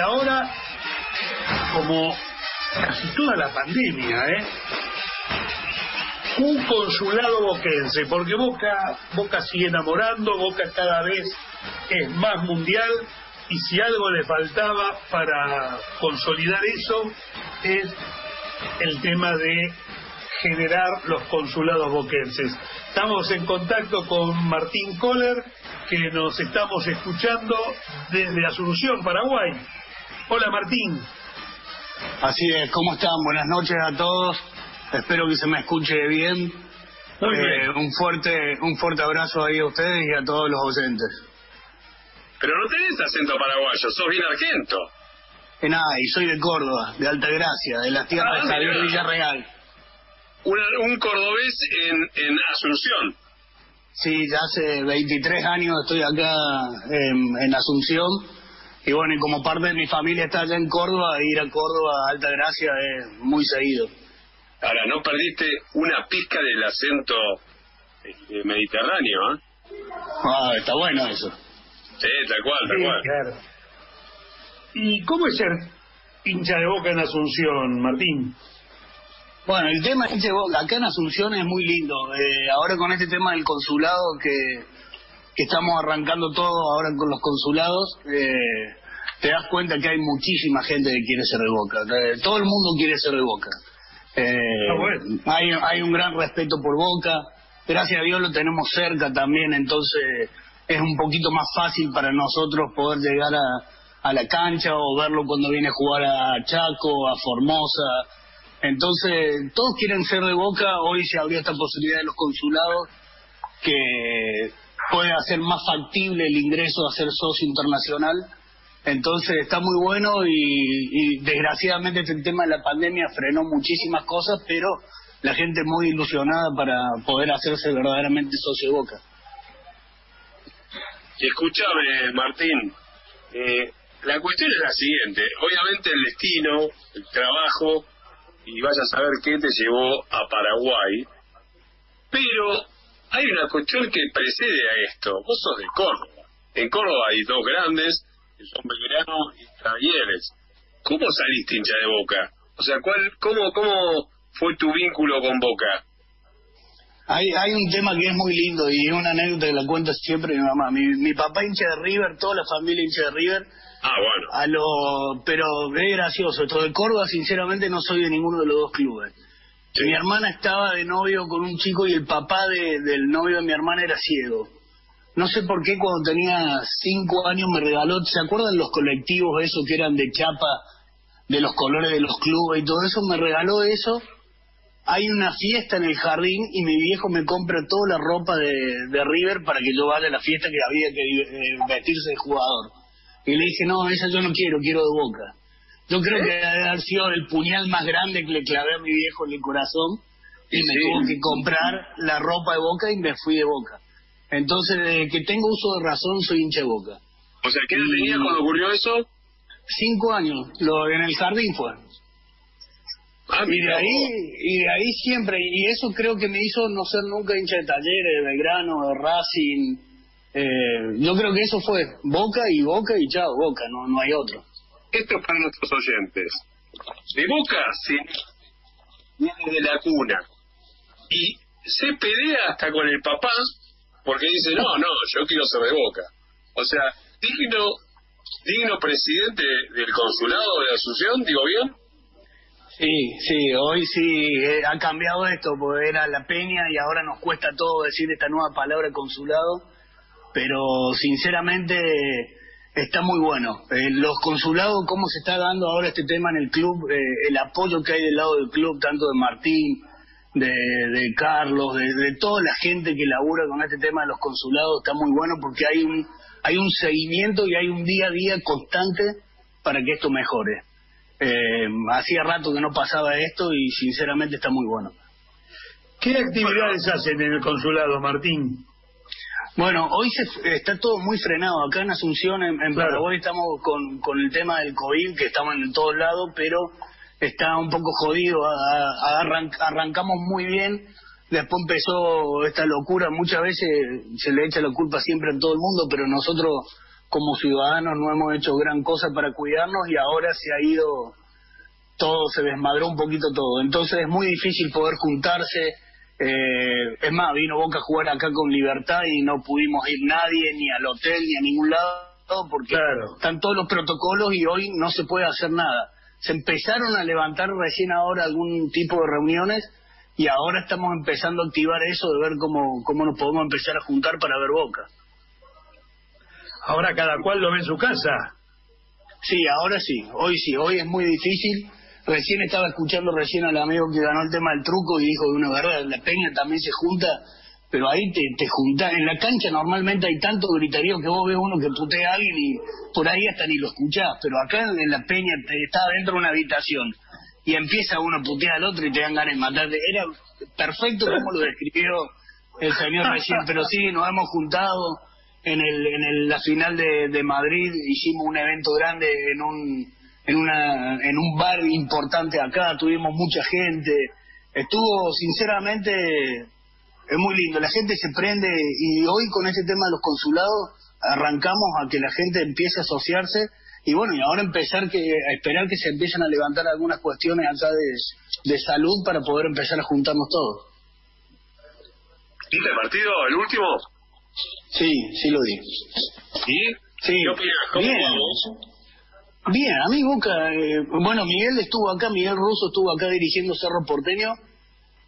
ahora, como casi toda la pandemia, ¿eh? un consulado boquense, porque Boca, Boca sigue enamorando, Boca cada vez es más mundial y si algo le faltaba para consolidar eso es el tema de generar los consulados boquenses. Estamos en contacto con Martín Kohler, que nos estamos escuchando desde Asunción, Paraguay. Hola Martín. Así es, ¿cómo están? Buenas noches a todos. Espero que se me escuche bien. Muy Eh, bien. un fuerte un fuerte abrazo ahí a ustedes y a todos los oyentes. Pero no tenés acento paraguayo, sos bien argento. Y nada, y soy de Córdoba, de Altagracia, de las tierras Ah, de Javier mirá. Villarreal. Una- un cordobés en, en Asunción. Sí, ya hace 23 años estoy acá en, en Asunción. Y bueno, y como parte de mi familia está allá en Córdoba, ir a Córdoba, a Altagracia es muy seguido. Ahora, no perdiste una pizca del acento este, mediterráneo, ¿eh? Ah, está bueno eso. Sí, tal cual, tal Sí, cual. claro. ¿Y cómo es ser hincha de boca en Asunción, Martín? Bueno, el tema es que vos- acá en Asunción es muy lindo. Eh, ahora con este tema del consulado que, que estamos arrancando todo ahora con los consulados, eh, te das cuenta que hay muchísima gente que quiere ser de Boca. Eh, todo el mundo quiere ser de Boca. Eh, Ah, bueno. hay, hay un gran respeto por Boca. Gracias a Dios lo tenemos cerca también, entonces es un poquito más fácil para nosotros poder llegar a, a la cancha o verlo cuando viene a jugar a Chaco, a Formosa. Entonces, todos quieren ser de Boca. Hoy se abrió esta posibilidad de los consulados que puede hacer más factible el ingreso a ser socio internacional. Entonces está muy bueno y, y desgraciadamente este tema de la pandemia frenó muchísimas cosas, pero la gente muy ilusionada para poder hacerse verdaderamente socio de Boca. Escúchame, Martín, eh, la cuestión es la siguiente. Obviamente el destino, el trabajo, y vaya a saber qué te llevó a Paraguay, pero hay una cuestión que precede a esto. Vos sos de Córdoba. En Córdoba hay dos grandes, que son Belgrano y Talleres. ¿Cómo saliste hincha de Boca? O sea, ¿cuál, cómo, ¿cómo fue tu vínculo con Boca? Hay, hay un tema que es muy lindo y es una anécdota que la cuenta siempre mi mamá. Mi, mi papá hincha de River, toda la familia hincha de River, Ah, bueno. a lo, pero es gracioso. Esto de Córdoba, sinceramente, no soy de ninguno de los dos clubes. Sí. Mi hermana estaba de novio con un chico y el papá de- del novio de mi hermana era ciego. No sé por qué cuando tenía cinco años me regaló, ¿se acuerdan los colectivos esos que eran de chapa, de los colores de los clubes y todo eso? Me regaló eso. Hay una fiesta en el jardín y mi viejo me compra toda la ropa de, de River para que yo vaya a la fiesta que había que eh, vestirse de jugador. Y le dije, no, esa yo no quiero, quiero de boca. Yo creo que debe haber sido el puñal más grande que le clavé a mi viejo en el corazón y me Sí. tuvo que comprar la ropa de boca y me fui de boca. Entonces, desde que tengo uso de razón, soy hincha de boca. O sea, ¿qué edad tenías cuando ocurrió eso? Cinco años, lo, en el jardín fue. Ah, Y de ahí, y de ahí siempre, y eso creo que me hizo no ser nunca hincha de talleres, de Belgrano, de Racing. Eh, yo creo que eso fue Boca y Boca y chao, Boca, no, no hay otro. Esto es para nuestros oyentes. De Boca se viene de la cuna y se pelea hasta con el papá porque dice, no, no, yo quiero ser de Boca. O sea, digno, digno presidente del consulado de Asunción, digo bien. Sí, sí, hoy sí eh, ha cambiado esto, porque era la peña y ahora nos cuesta todo decir esta nueva palabra consulado, pero sinceramente está muy bueno. Eh, los consulados, cómo se está dando ahora este tema en el club, eh, el apoyo que hay del lado del club, tanto de Martín, de, de Carlos, de, de toda la gente que labura con este tema de los consulados, está muy bueno porque hay un, hay un seguimiento y hay un día a día constante para que esto mejore. Eh, hacía rato que no pasaba esto y sinceramente está muy bueno. ¿Qué actividades hacen en el consulado, Martín? Bueno, hoy se, está todo muy frenado. Acá en Asunción, en, en Claro. Paraguay, estamos con, con el tema del COVID, que estamos en todos lados, pero está un poco jodido. A- a- arran- arrancamos muy bien, después empezó esta locura. Muchas veces se le echa la culpa siempre a todo el mundo, pero nosotros como ciudadanos no hemos hecho gran cosa para cuidarnos y ahora se ha ido todo, se desmadró un poquito todo. Entonces es muy difícil poder juntarse. Eh, es más, vino Boca a jugar acá con libertad y no pudimos ir nadie, ni al hotel, ni a ningún lado, porque están todos los protocolos y hoy no se puede hacer nada. Se empezaron a levantar recién ahora algún tipo de reuniones y ahora estamos empezando a activar eso de ver cómo, cómo nos podemos empezar a juntar para ver Boca. Ahora cada cual lo ve en su casa. Sí, ahora sí, hoy sí, hoy es muy difícil. Recién estaba escuchando recién al amigo que ganó el tema del truco y dijo de una verdad, la peña también se junta, pero ahí te, te juntas. En la cancha normalmente hay tanto griterío que vos ves uno que putea a alguien y por ahí hasta ni lo escuchás, pero acá en la peña te está dentro de una habitación y empieza uno a putear al otro y te dan ganas de matarte. Era perfecto como lo describió el señor recién, pero sí, nos hemos juntado en, el, en el, la final de, de Madrid, hicimos un evento grande en un, en, una, en un bar importante acá, tuvimos mucha gente, estuvo sinceramente, es muy lindo, la gente se prende y hoy con este tema de los consulados arrancamos a que la gente empiece a asociarse y bueno, y ahora empezar que, a esperar que se empiecen a levantar algunas cuestiones acá de, de salud para poder empezar a juntarnos todos. ¿Viste el partido, el último? Sí, sí lo di. ¿Y? Sí. ¿Qué opinas? ¿Cómo Bien. vamos? Bien, a mí Boca, eh, bueno, Miguel estuvo acá, Miguel Russo estuvo acá dirigiendo Cerro Porteño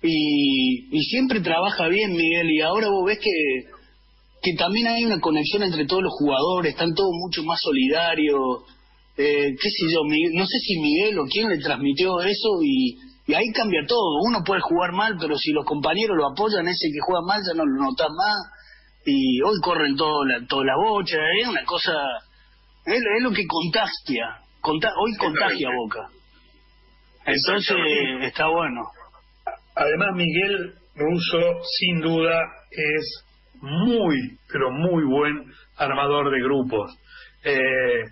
y, y siempre trabaja bien Miguel y ahora vos ves que, que también hay una conexión entre todos los jugadores, están todos mucho más solidarios, eh, qué sé yo, no sé si Miguel o quién le transmitió eso y, ahí cambia todo, uno puede jugar mal, pero si los compañeros lo apoyan, ese que juega mal ya no lo notas más. Y hoy corren todo la, toda la bocha, es una cosa, es, es lo que contagia, conta- hoy contagia Boca. Entonces está bueno. Además, Miguel Russo, sin duda, es muy, pero muy buen armador de grupos. Eh,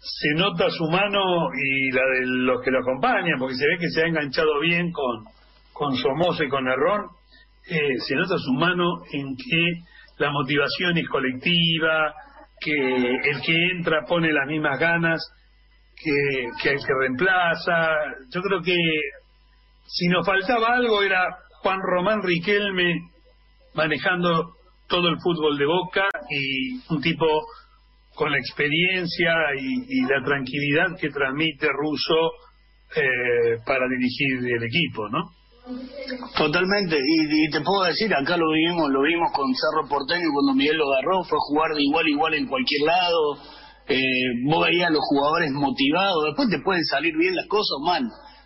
se nota su mano y la de los que lo acompañan, porque se ve que se ha enganchado bien con, con Somoza y con Errón. Eh, se nota su mano en que la motivación es colectiva, que el que entra pone las mismas ganas que, el que reemplaza. Yo creo que si nos faltaba algo era Juan Román Riquelme manejando todo el fútbol de Boca y un tipo con la experiencia y, y la tranquilidad que transmite Russo eh, para dirigir el equipo, ¿no? Totalmente, y, y te puedo decir, acá lo vimos, lo vimos con Cerro Porteño cuando Miguel lo agarró, fue jugar de igual a igual en cualquier lado, eh, vos veías a los jugadores motivados, después te pueden salir bien las cosas o mal,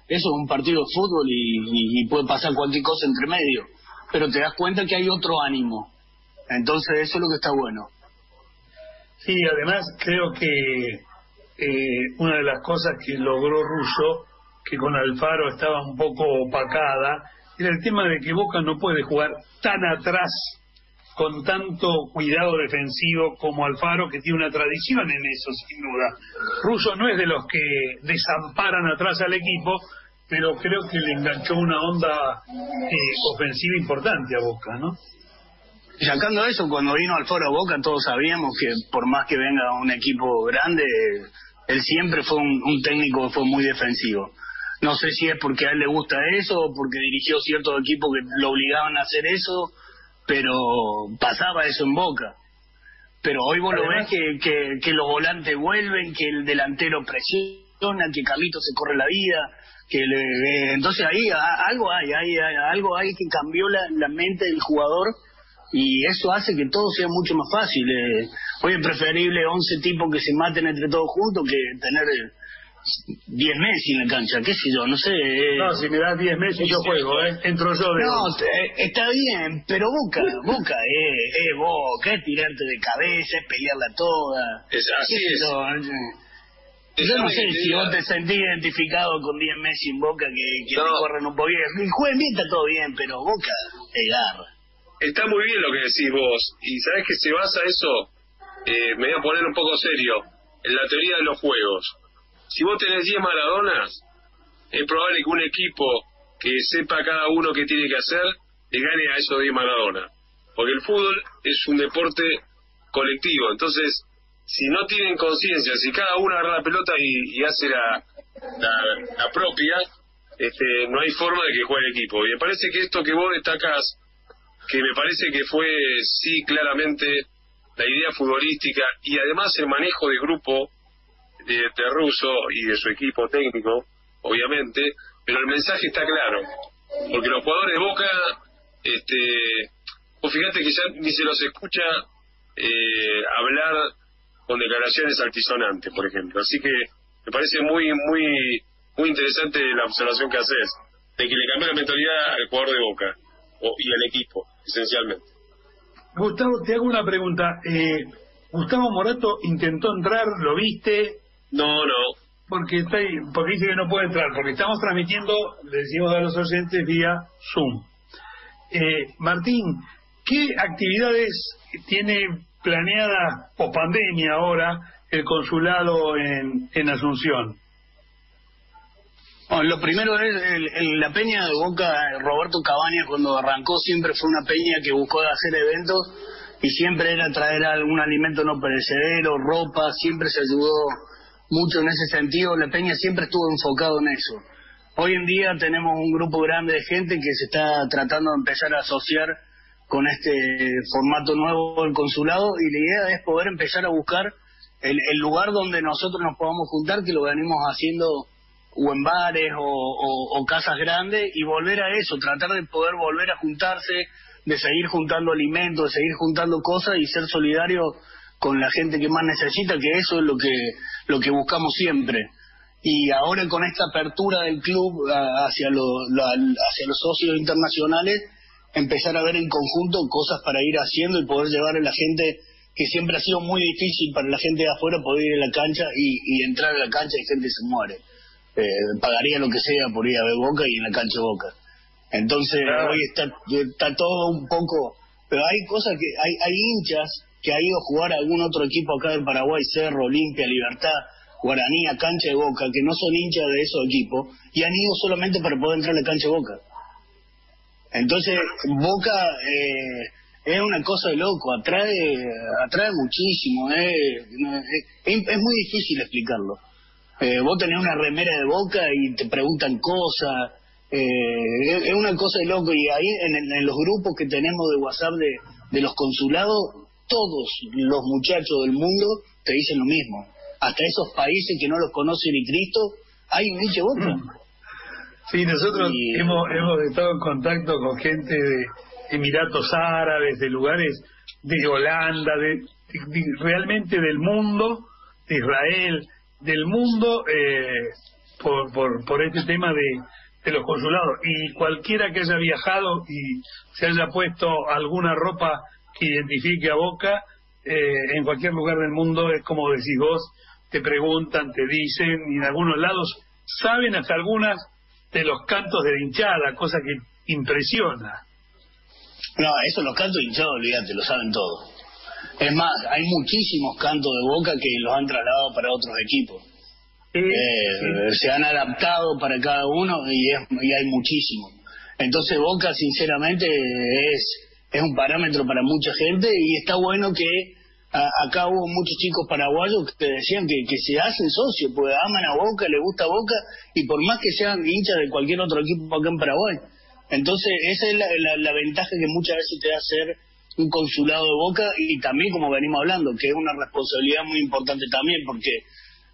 eso es un partido de fútbol y puede pasar cualquier cosa entre medio, pero te das cuenta que hay otro ánimo, entonces eso es lo que está bueno. Sí, además creo que eh, una de las cosas que logró Russo, que con Alfaro estaba un poco opacada, era el tema de que Boca no puede jugar tan atrás con tanto cuidado defensivo como Alfaro, que tiene una tradición en eso, sin duda. Russo no es de los que desamparan atrás al equipo, pero creo que le enganchó una onda eh, ofensiva importante a Boca, ¿no? Sacando eso, cuando vino al Foro Boca todos sabíamos que por más que venga un equipo grande, él siempre fue un técnico que fue muy defensivo. No sé si es porque a él le gusta eso o porque dirigió ciertos equipos que lo obligaban a hacer eso, pero pasaba eso en Boca. Pero hoy vos lo ves que, que, que los volantes vuelven, que el delantero presiona, que Carlito se corre la vida, que le, eh, entonces ahí a- algo hay, hay, hay- algo hay que cambió la, la mente del jugador y eso hace que todo sea mucho más fácil. eh. Hoy es preferible 11 tipos que se maten entre todos juntos que tener eh, 10 Messi en la cancha, qué sé yo, no sé. eh. No, si me das 10 meses yo juego, ¿eh? Entro yo de No, te- está bien, pero Boca, Boca es, es Boca, es tirarte de cabeza, es pelearla toda. Es, así sé es. yo, eh. Yo no sé si vos te sentís identificado con 10 Messi en Boca que, que No. te corren un poquito. Y jueguen bien, está todo bien, pero Boca te garra. Está muy bien lo que decís vos. Y sabés que se basa eso, eh, me voy a poner un poco serio, en la teoría de los juegos. Si vos tenés 10 Maradonas, es probable que un equipo que sepa cada uno qué tiene que hacer, le gane a esos 10 Maradona. Porque el fútbol es un deporte colectivo. Entonces, si no tienen conciencia, si cada uno agarra la pelota y, hace la, la, propia, este, no hay forma de que juegue el equipo. Y me parece que esto que vos destacás, que me parece que fue, sí, claramente la idea futbolística y además el manejo de grupo de, de Russo y de su equipo técnico, obviamente, pero el mensaje está claro, porque los jugadores de Boca, este, o fíjate que ya ni se los escucha eh, hablar con declaraciones altisonantes, por ejemplo. Así que me parece muy, muy, muy interesante la observación que haces, de que le cambia la mentalidad al jugador de Boca y al equipo, esencialmente. Gustavo, te hago una pregunta. Eh, Gustavo Morato intentó entrar, ¿lo viste? No, no. Porque, está porque dice que no puede entrar, porque estamos transmitiendo, le decimos a los oyentes, vía Zoom. Eh, Martín, ¿qué actividades tiene planeada o pandemia ahora el consulado en, en Asunción? lo primero es la peña de Boca, Roberto Cabañas cuando arrancó siempre fue una peña que buscó hacer eventos y siempre era traer algún alimento no perecedero, ropa, siempre se ayudó mucho en ese sentido, la peña siempre estuvo enfocado en eso. Hoy en día tenemos un grupo grande de gente que se está tratando de empezar a asociar con este formato nuevo del consulado y la idea es poder empezar a buscar el, lugar donde nosotros nos podamos juntar, que lo venimos haciendo o en bares o, casas grandes y volver a eso, tratar de poder volver a juntarse, de seguir juntando alimentos, de seguir juntando cosas y ser solidario con la gente que más necesita, que eso es lo que lo que buscamos siempre. Y ahora con esta apertura del club hacia, hacia los socios internacionales, empezar a ver en conjunto cosas para ir haciendo y poder llevar a la gente que siempre ha sido muy difícil para la gente de afuera poder ir a la cancha y, entrar a la cancha y gente se muere. Eh, pagaría lo que sea por ir a ver Boca y en la cancha Boca. Entonces hoy está, está todo un poco, pero hay cosas que, hay, hay hinchas que ha ido a jugar a algún otro equipo acá del Paraguay, Cerro, Olimpia, Libertad, Guaraní, cancha de Boca, que no son hinchas de esos equipos, y han ido solamente para poder entrar a cancha de Boca. Entonces, Boca eh, es una cosa de loco, atrae atrae muchísimo, eh, es, muy difícil explicarlo. Eh, vos tenés una remera de Boca y te preguntan cosas, es, una cosa de loco, y ahí en, los grupos que tenemos de WhatsApp de los consulados, todos los muchachos del mundo te dicen lo mismo. Hasta esos países que no los conoce ni Cristo, hay un hincha Boca. Sí, nosotros hemos, hemos estado en contacto con gente de Emiratos Árabes, de lugares de Holanda, de, realmente del mundo, de Israel, del mundo, eh, por, por, por este tema de, de los consulados. Y cualquiera que haya viajado y se haya puesto alguna ropa que identifique a Boca, eh, en cualquier lugar del mundo es como decís vos, te preguntan, te dicen, y en algunos lados saben hasta algunas de los cantos de hinchada, cosa que impresiona. No, eso los cantos de hinchada, olvídate, lo saben todos. Es más, hay muchísimos cantos de Boca que los han trasladado para otros equipos. Eh, se han adaptado para cada uno y, es, y hay muchísimos. Entonces Boca, sinceramente, es es un parámetro para mucha gente y está bueno que acá hubo muchos chicos paraguayos que decían que, se hacen socios, porque aman a Boca, les gusta Boca, y por más que sean hinchas de cualquier otro equipo acá en Paraguay. Entonces, esa es la, ventaja que muchas veces te da ser un consulado de Boca y también, como venimos hablando, que es una responsabilidad muy importante también, porque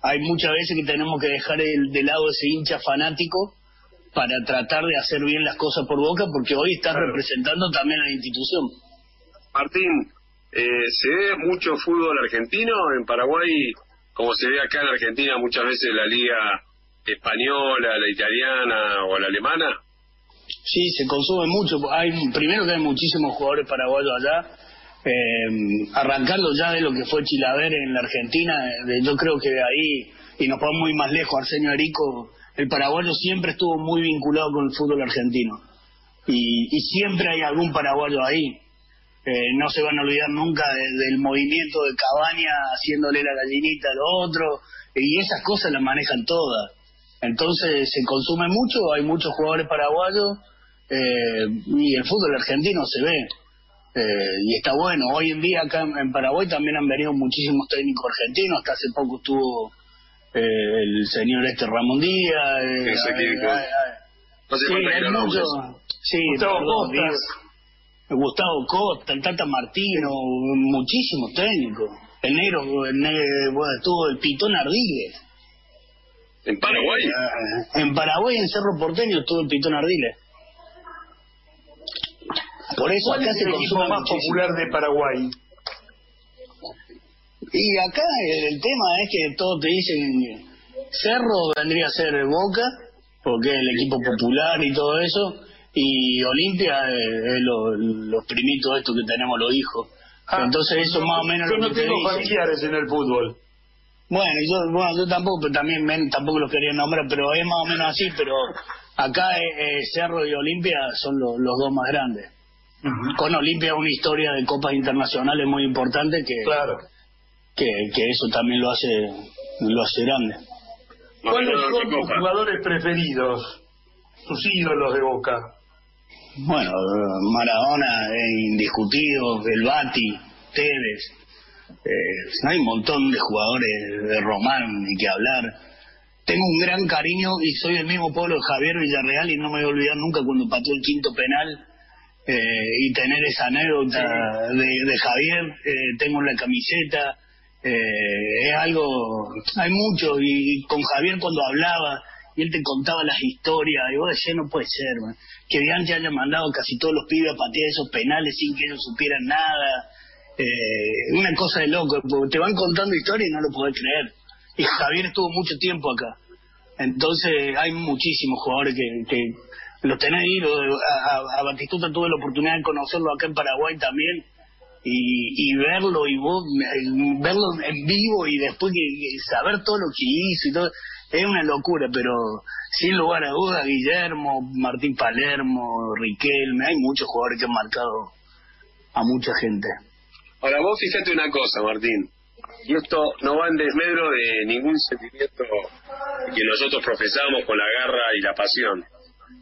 hay muchas veces que tenemos que dejar de lado ese hincha fanático para tratar de hacer bien las cosas por Boca, porque hoy está representando también a la institución. Martín, eh, ¿se ve mucho fútbol argentino en Paraguay, como se ve acá en Argentina muchas veces la liga española, la italiana o la alemana? Sí, se consume mucho. Hay primero que hay muchísimos jugadores paraguayos allá. Eh, arrancando ya de lo que fue Chilaver en la Argentina, yo creo que de ahí, y nos podemos muy más lejos, Arsenio Erico el paraguayo siempre estuvo muy vinculado con el fútbol argentino. Y, siempre hay algún paraguayo ahí. Eh, no se van a olvidar nunca del movimiento de Cabaña haciéndole la gallinita al otro, y esas cosas las manejan todas. Entonces se consume mucho, hay muchos jugadores paraguayos, eh, y el fútbol argentino se ve. Eh, y está bueno. Hoy en día acá en Paraguay también han venido muchísimos técnicos argentinos. Hasta hace poco estuvo eh, el señor este Ramón Díaz. Eh, Ese que- eh, eh, No sé sí, cuántas hay kilómetros. mucho- sí, Gustavo Costas. Gustavo Costa, el Tata Martino, muchísimos técnicos. El negro, el negro bueno, estuvo el Pitón Ardiles. ¿En Paraguay? Eh, En Paraguay, en Cerro Porteño, estuvo el Pitón Ardiles. Por eso ¿Cuál acá es se el equipo consume más muchísimo. popular de Paraguay? Y acá el, el tema es que todos te dicen Cerro vendría a ser Boca, porque es el equipo popular y todo eso, y Olimpia es, es lo- los primitos estos que tenemos los hijos. Ah, Entonces eso más o menos Yo lo no que te tengo familiares en el fútbol. Bueno, yo, bueno, yo tampoco, pero también men- tampoco los quería nombrar, pero es más o menos así, pero acá eh, eh, Cerro y Olimpia son lo- los dos más grandes. Con Olimpia una historia de copas internacionales muy importante que, Claro. Que, que eso también lo hace lo hace grande. ¿Cuáles son ¿qué tus jugadores preferidos? Tus ídolos de Boca. Bueno, Maradona es indiscutido, el Bati, Tevez, eh, hay un montón de jugadores de Román ni que hablar. Tengo un gran cariño y soy del mismo pueblo de Javier Villarreal y no me voy a olvidar nunca cuando pateó el quinto penal eh, y tener esa anécdota de, de Javier, eh, tengo la camiseta, eh, es algo, hay mucho y con Javier cuando hablaba y él te contaba las historias y vos decías no puede ser, man, que Bianchi haya mandado casi todos los pibes a patear esos penales sin que ellos supieran nada, eh, una cosa de loco, te van contando historias y no lo podés creer. Y Javier estuvo mucho tiempo acá. Entonces hay muchísimos jugadores que, que los tenés ahí. a Batistuta tuve la oportunidad de conocerlo acá en Paraguay también y, y verlo y vos, eh, verlo en vivo y después que, saber todo lo que hizo y todo es una locura pero sin lugar a dudas Guillermo Martín Palermo Riquelme hay muchos jugadores que han marcado a mucha gente Ahora, vos fíjate una cosa, Martín. Y esto no va en desmedro de ningún sentimiento que nosotros profesamos con la garra y la pasión.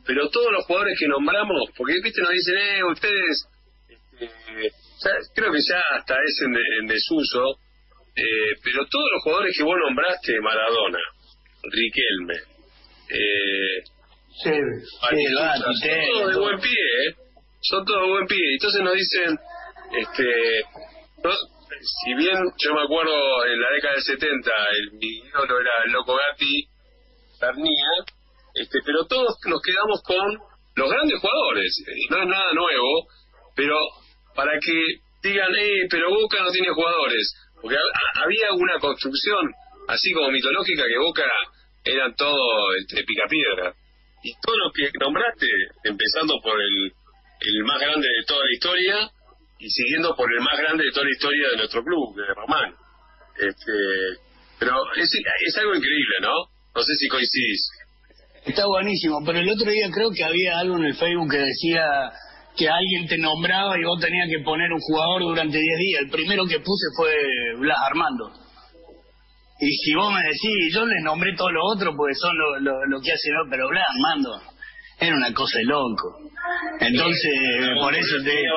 Pero todos los jugadores que nombramos, porque viste nos dicen, eh, ustedes, este, ya- creo que ya hasta es en, de- en desuso, eh, pero todos los jugadores que vos nombraste, Maradona, Riquelme, eh, Bati, son todos de buen pie, ¿eh? Son todos de buen pie. Entonces nos dicen, este, no- si bien yo me acuerdo en la década del 70, el, mi ídolo era el Loco Gatti, Pernía, este, pero todos nos quedamos con los grandes jugadores. No es nada nuevo, pero para que digan, eh, pero Boca no tiene jugadores. Porque ha- había una construcción, así como mitológica, que Boca eran todo este, picapiedra. Y todo lo que nombraste, empezando por el, el más grande de toda la historia y siguiendo por el más grande de toda la historia de nuestro club, de Román. Este, pero es, es algo increíble, ¿no? No sé si coincidís. Está buenísimo, pero el otro día creo que había algo en el Facebook que decía que alguien te nombraba y vos tenías que poner un jugador durante 10 días. El primero que puse fue Blas Armando. Y si vos me decís, yo les nombré todos los otros porque son lo, lo, lo que hacen, pero Blas Armando era una cosa de loco. Entonces, por eso te digo.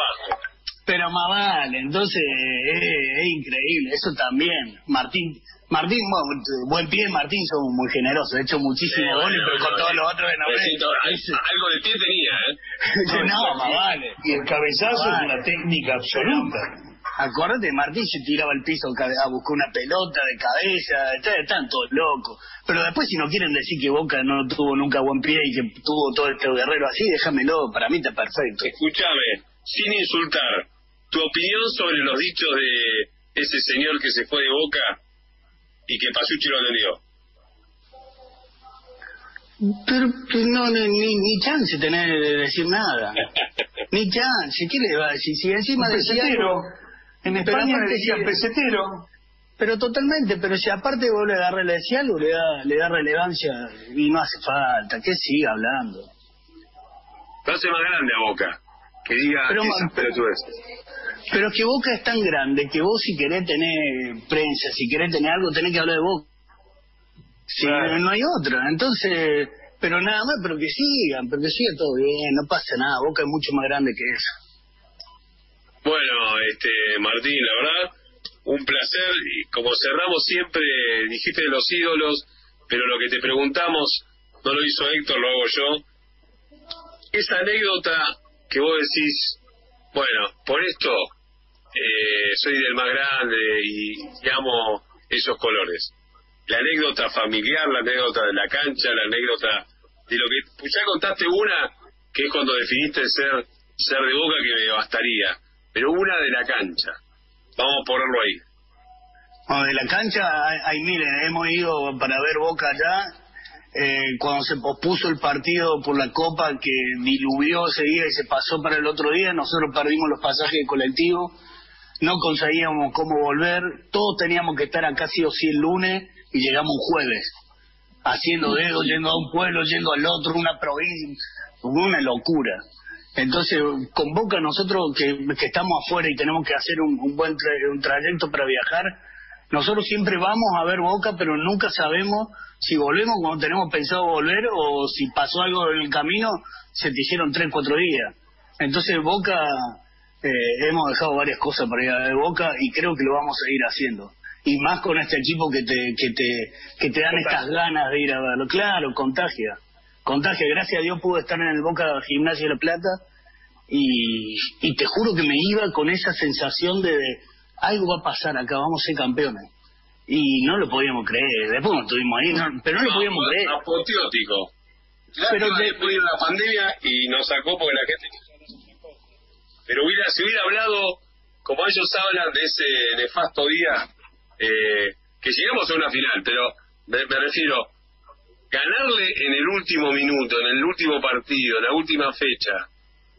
Pero más vale, entonces es, es increíble, eso también. Martín, Martín, bueno, buen pie, Martín, somos muy generosos, he hecho muchísimos goles, pero con todos los otros de algo de pie tenía, ¿eh? no, más vale. Y el cabezazo es una técnica absoluta. Acordate, Martín se tiraba al piso a buscar una pelota de cabeza, está- están todos locos. Pero después si no quieren decir que Boca no tuvo nunca buen pie y que tuvo todo este guerrero así, déjamelo, para mí está perfecto. Escúchame, sin insultar, tu opinión sobre los dichos de ese señor que se fue de Boca y que Pasucci lo atendió. Pero, pero no, ni, ni, ni chance tener de decir nada. Ni chance, ¿qué le va a decir? Si encima Un decía pesetero. algo, En Pero España le decían sí. pesetero. pero totalmente, pero si aparte vos le agarré, le decía algo, le da, le da relevancia y no hace falta, que siga hablando. Lo hace más grande a Boca, que diga Pero, esas man, pelotudeces. Pero es que Boca es tan grande que vos si querés tener prensa, si querés tener algo, tenés que hablar de Boca. Si Claro. no hay otra, entonces, pero nada más, pero que sigan, pero que siga todo bien, no pasa nada, Boca es mucho más grande que eso. Bueno, este Martín, la verdad, un placer. Y como cerramos siempre, dijiste de los ídolos, pero lo que te preguntamos no lo hizo Héctor, lo hago yo. Esa anécdota que vos decís, bueno, por esto eh, soy del más grande y, amo esos colores. La anécdota familiar, la anécdota de la cancha, la anécdota de lo que... Pues ya contaste una, que es cuando definiste ser, ser de boca, que me bastaría. Pero una de la cancha. Vamos a ponerlo ahí. Bueno, de la cancha hay, miles. Hemos ido para ver Boca allá. Eh, cuando se pospuso el partido por la Copa, que diluvió ese día y se pasó para el otro día, nosotros perdimos los pasajes de colectivo no conseguíamos cómo volver, todos teníamos que estar acá sí o sí el lunes y llegamos un jueves, haciendo dedos, yendo a un pueblo, yendo al otro, una provincia, una locura. Entonces, con Boca nosotros que, estamos afuera y tenemos que hacer un, buen un trayecto para viajar, nosotros siempre vamos a ver Boca, pero nunca sabemos si volvemos cuando tenemos pensado volver o si pasó algo en el camino, se te hicieron tres, cuatro días. Entonces Boca eh, hemos dejado varias cosas para ir a de Boca y creo que lo vamos a ir haciendo. Y más con este equipo que te, que te, que te dan estas ganas de ir a verlo. Claro, contagia. Contagia. Gracias a Dios pude estar en el Boca Gimnasia de la Plata y, y te juro que me iba con esa sensación de, algo va a pasar acá, vamos a ser campeones. Y no lo podíamos creer. Después no estuvimos ahí, pero no, lo podíamos creer. Apoteótico. Pero después de la pandemia y nos sacó porque la gente pero hubiera, si hubiera hablado, como ellos hablan, de ese nefasto día, eh, que llegamos a una final, pero me, refiero, ganarle en el último minuto, en el último partido, en la última fecha,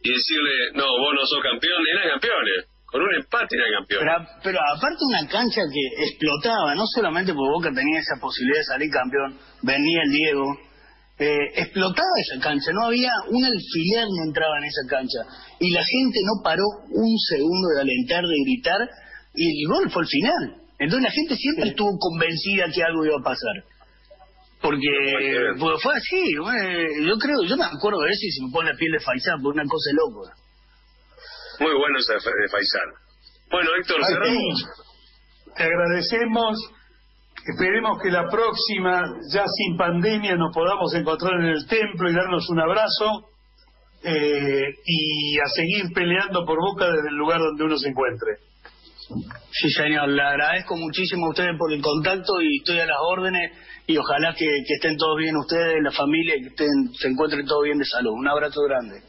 y decirle, no, vos no sos campeón, eran campeones. Con un empate eran campeones. Pero, pero aparte una cancha que explotaba, no solamente porque Boca tenía esa posibilidad de salir campeón, venía el Diego, eh, explotaba esa cancha, no había un alfiler no entraba en esa cancha y la gente no paró un segundo de alentar, de gritar y el gol fue el final. Entonces la gente siempre estuvo convencida que algo iba a pasar. Porque fue así, yo creo, yo me acuerdo de eso y se me pone la piel de Faisán por una cosa loca. Muy bueno ese de Faisán. Bueno, Héctor, cerramos. Te agradecemos Esperemos que la próxima, ya sin pandemia, nos podamos encontrar en el templo y darnos un abrazo eh, y a seguir peleando por boca desde el lugar donde uno se encuentre. Sí, señor, le agradezco muchísimo a ustedes por el contacto y estoy a las órdenes y ojalá que, estén todos bien ustedes, la familia, y que estén, se encuentren todos bien de salud. Un abrazo grande.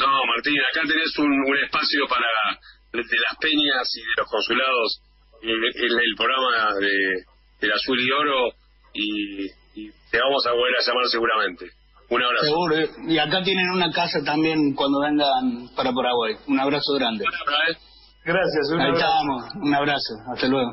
No, Martín, acá tenés un, espacio para de las peñas y de los consulados en el programa de del azul y oro y, te vamos a volver a llamar seguramente. Un abrazo. Seguro, y acá tienen una casa también cuando vengan para Paraguay. Un abrazo grande. Gracias, un Ahí estamos, un abrazo, hasta luego.